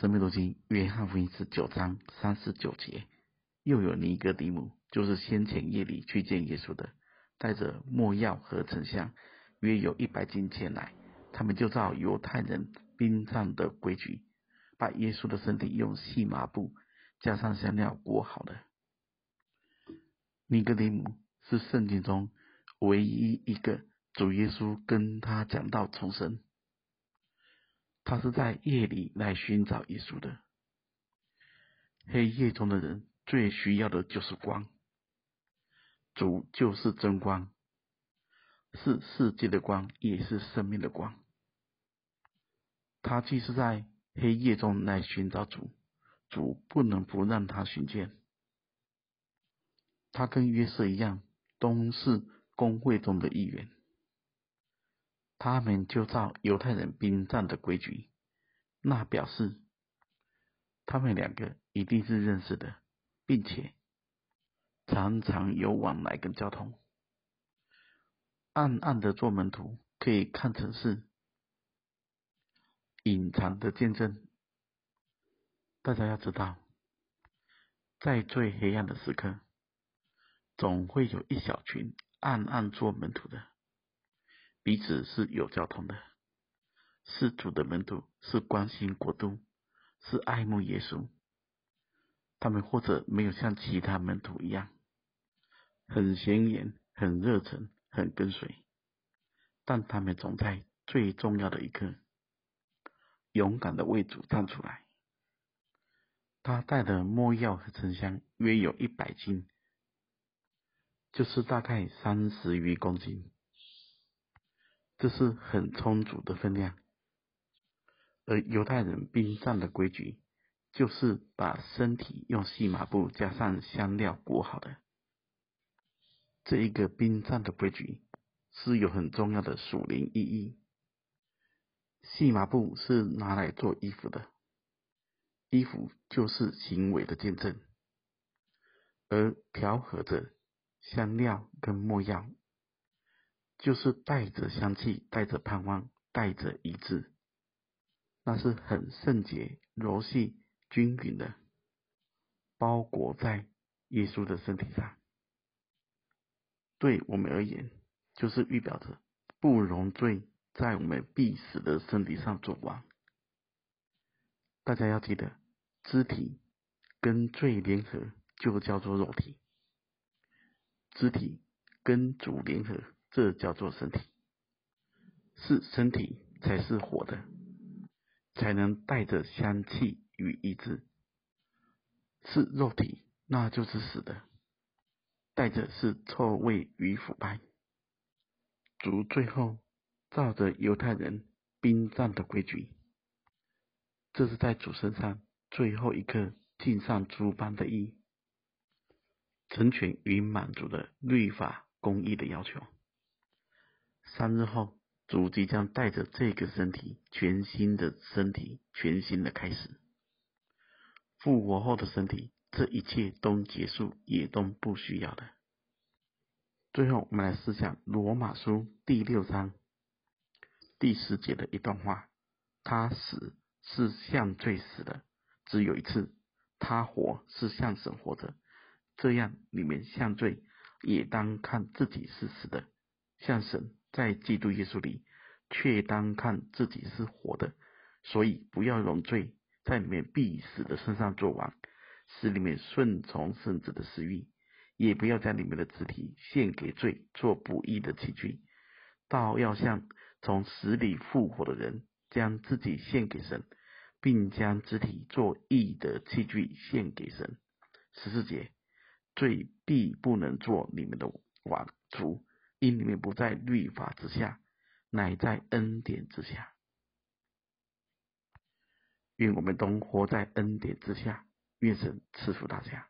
申命读经约翰福音十九章三十九节，又有尼哥底母，就是先前夜里去见耶稣的，带着没药和沉香，约有一百斤前来。他们就照犹太人殡葬的规矩，把耶稣的身体用细麻布加上香料裹好了。尼哥底母是圣经中唯一一个主耶稣跟他讲道重生。他是在夜里来寻找耶稣的。黑夜中的人最需要的就是光，主就是真光，是世界的光，也是生命的光。他既是在黑夜中来寻找主，主不能不让他寻见。他跟约瑟一样，都是工会中的一员。他们就照犹太人殡葬的规矩，那表示他们两个一定是认识的，并且常常有往来跟交通。暗暗的做门徒，可以看成是隐藏的见证。大家要知道，在最黑暗的时刻，总会有一小群暗暗做门徒的。彼此是有交通的，是主的门徒，是关心国度，是爱慕耶稣。他们或者没有像其他门徒一样，很显眼、很热忱、很跟随，但他们总在最重要的一刻，勇敢的为主站出来。他带的墨药和沉香约有一百斤，就是大概三十余公斤。这是很充足的分量，而犹太人殡葬的规矩，就是把身体用细麻布加上香料裹好的。这一个殡葬的规矩是有很重要的属灵意义。细麻布是拿来做衣服的，衣服就是行为的见证，而调和着香料跟没药。就是带着香气，带着盼望，带着一致，那是很圣洁、柔细、均匀的，包裹在耶稣的身体上。对我们而言，就是预表着不容罪在我们必死的身体上做王。大家要记得，肢体跟罪联合，就叫做肉体；肢体跟主联合。这叫做身体，是身体才是活的，才能带着香气与意志；是肉体，那就是死的，带着是臭味与腐败。主最后照着犹太人殡葬的规矩，这是在主身上最后一刻尽上诸般的意，成全与满足的律法公义的要求。三日后，主即将带着这个身体，全新的身体，全新的开始。复活后的身体，这一切都结束，也都不需要的。最后，我们来思想罗马书第六章第十节的一段话：他死是向罪死的，只有一次；他活是向神活着。这样，你们向罪也当看自己是死的，向神。在基督耶稣里，却当看自己是活的，所以不要容罪在里面必死的身上作王，使你们顺从圣子的私欲，也不要将你们的肢体献给罪做不义的器具，倒要像从死里复活的人，将自己献给神，并将肢体做义的器具献给神。十四节，罪必不能做你们的王主。因你们不在律法之下，乃在恩典之下。愿我们都活在恩典之下。愿神赐福大家。